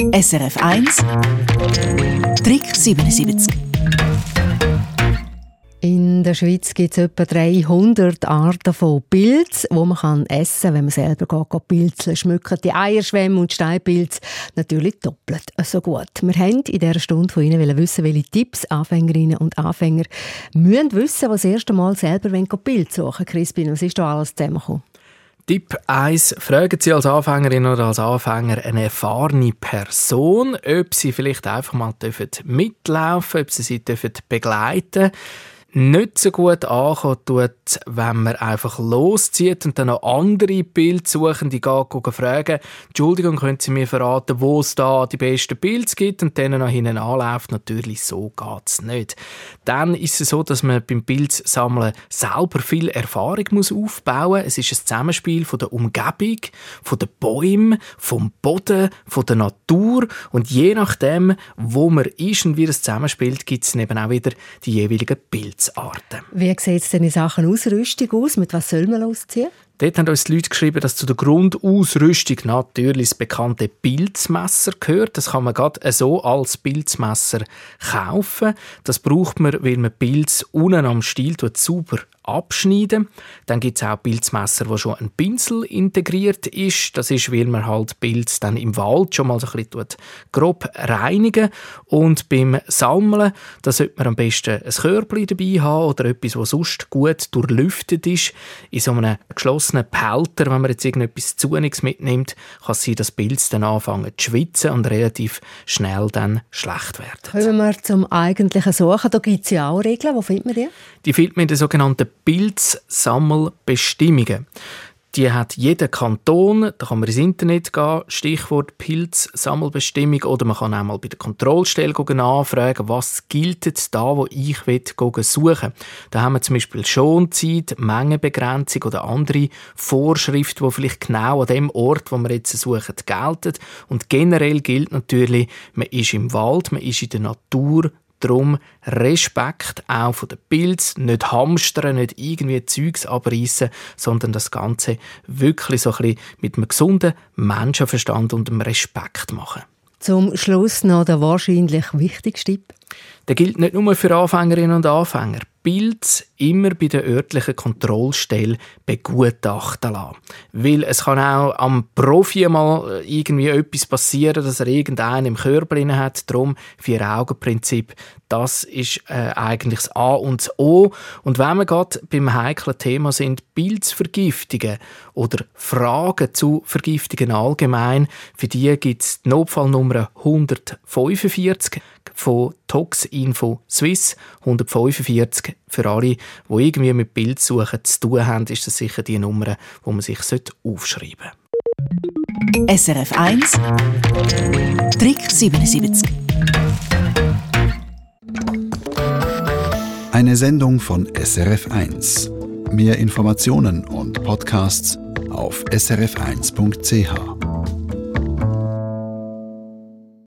SRF 1 Trick 77 in der Schweiz gibt es etwa 300 Arten von Pilz, die man kann essen kann, wenn man selber geht, Pilze schmücken. Die Eierschwämme und Steinpilze natürlich doppelt so gut. Wir haben in dieser Stunde von Ihnen wissen, welche Tipps Anfängerinnen und Anfänger müssen wissen, die das erste Mal selber Pilze suchen Crispin, was ist da alles zusammengekommen? Tipp 1. Fragen Sie als Anfängerin oder als Anfänger eine erfahrene Person, ob Sie vielleicht einfach mal mitlaufen dürfen, ob Sie sie begleiten dürfen nicht so gut ankommen tut, wenn man einfach loszieht und dann noch andere Bildsuchende gehen, fragen, Entschuldigung, können Sie mir verraten, wo es da die besten Bilder gibt und dann noch hinten anläuft? Natürlich, so geht es nicht. Dann ist es so, dass man beim Bildsammeln selber viel Erfahrung muss aufbauen muss. Es ist ein Zusammenspiel von der Umgebung, von den Bäumen, vom Boden, von der Natur und je nachdem, wo man ist und wie das zusammenspielt, gibt es eben auch wieder die jeweiligen Bilder. Pilzarten. Wie sieht es denn in Sachen Ausrüstung aus? Mit was soll man losziehen? Dort haben uns die Leute geschrieben, dass zu der Grundausrüstung natürlich das bekannte Pilzmesser gehört. Das kann man gerade so als Pilzmesser kaufen. Das braucht man, weil man Pilz unten am Stiel sauber abschneiden. Dann gibt es auch Pilzmesser, wo schon ein Pinsel integriert ist. Das ist, weil man halt Pilz dann im Wald schon mal so ein bisschen grob reinigen Und beim Sammeln, da sollte man am besten ein Körbchen dabei haben oder etwas, was sonst gut durchlüftet ist. In so einem geschlossenen Pelter, wenn man jetzt irgendetwas Zuniges mitnimmt, kann es sein, dass Pilz dann anfangen zu schwitzen und relativ schnell dann schlecht werden. Kommen wir zum eigentlichen Suchen. Da gibt es ja auch Regeln. Wo findet man die? Die findet man in den sogenannten Pilzsammelbestimmungen. Die hat jeder Kanton, da kann man ins Internet gehen, Stichwort Pilzsammelbestimmung, oder man kann auch mal bei der Kontrollstelle nachfragen, was gilt da, wo ich will, suchen Da haben wir zum Beispiel Schonzeit, Mengenbegrenzung oder andere Vorschriften, die vielleicht genau an dem Ort, wo wir jetzt suchen, gelten. Und generell gilt natürlich, man ist im Wald, man ist in der Natur, Darum Respekt auch von den Pilz, nicht hamstern, nicht irgendwie Zeugs abreißen, sondern das Ganze wirklich so ein bisschen mit einem gesunden Menschenverstand und einem Respekt machen. Zum Schluss noch der wahrscheinlich wichtigste Tipp. Der gilt nicht nur für Anfängerinnen und Anfänger. Pilz immer bei der örtlichen Kontrollstelle begutachten lassen. Weil es kann auch am Profi mal irgendwie etwas passieren, dass er irgendeinen im Körper hat. Darum Vier-Augen-Prinzip, das ist äh, eigentlich das A und das O. Und wenn wir gerade beim heiklen Thema sind, Pilzvergiftungen oder Fragen zu Vergiftungen allgemein, für die gibt es die Notfallnummer 145 von Toxinfo Swiss 145 für alle, die irgendwie mit Bildsuchen zu tun haben, ist das sicher die Nummer, wo man sich aufschreiben sollte. SRF 1 Trick 77 Eine Sendung von SRF 1. Mehr Informationen und Podcasts auf srf1.ch.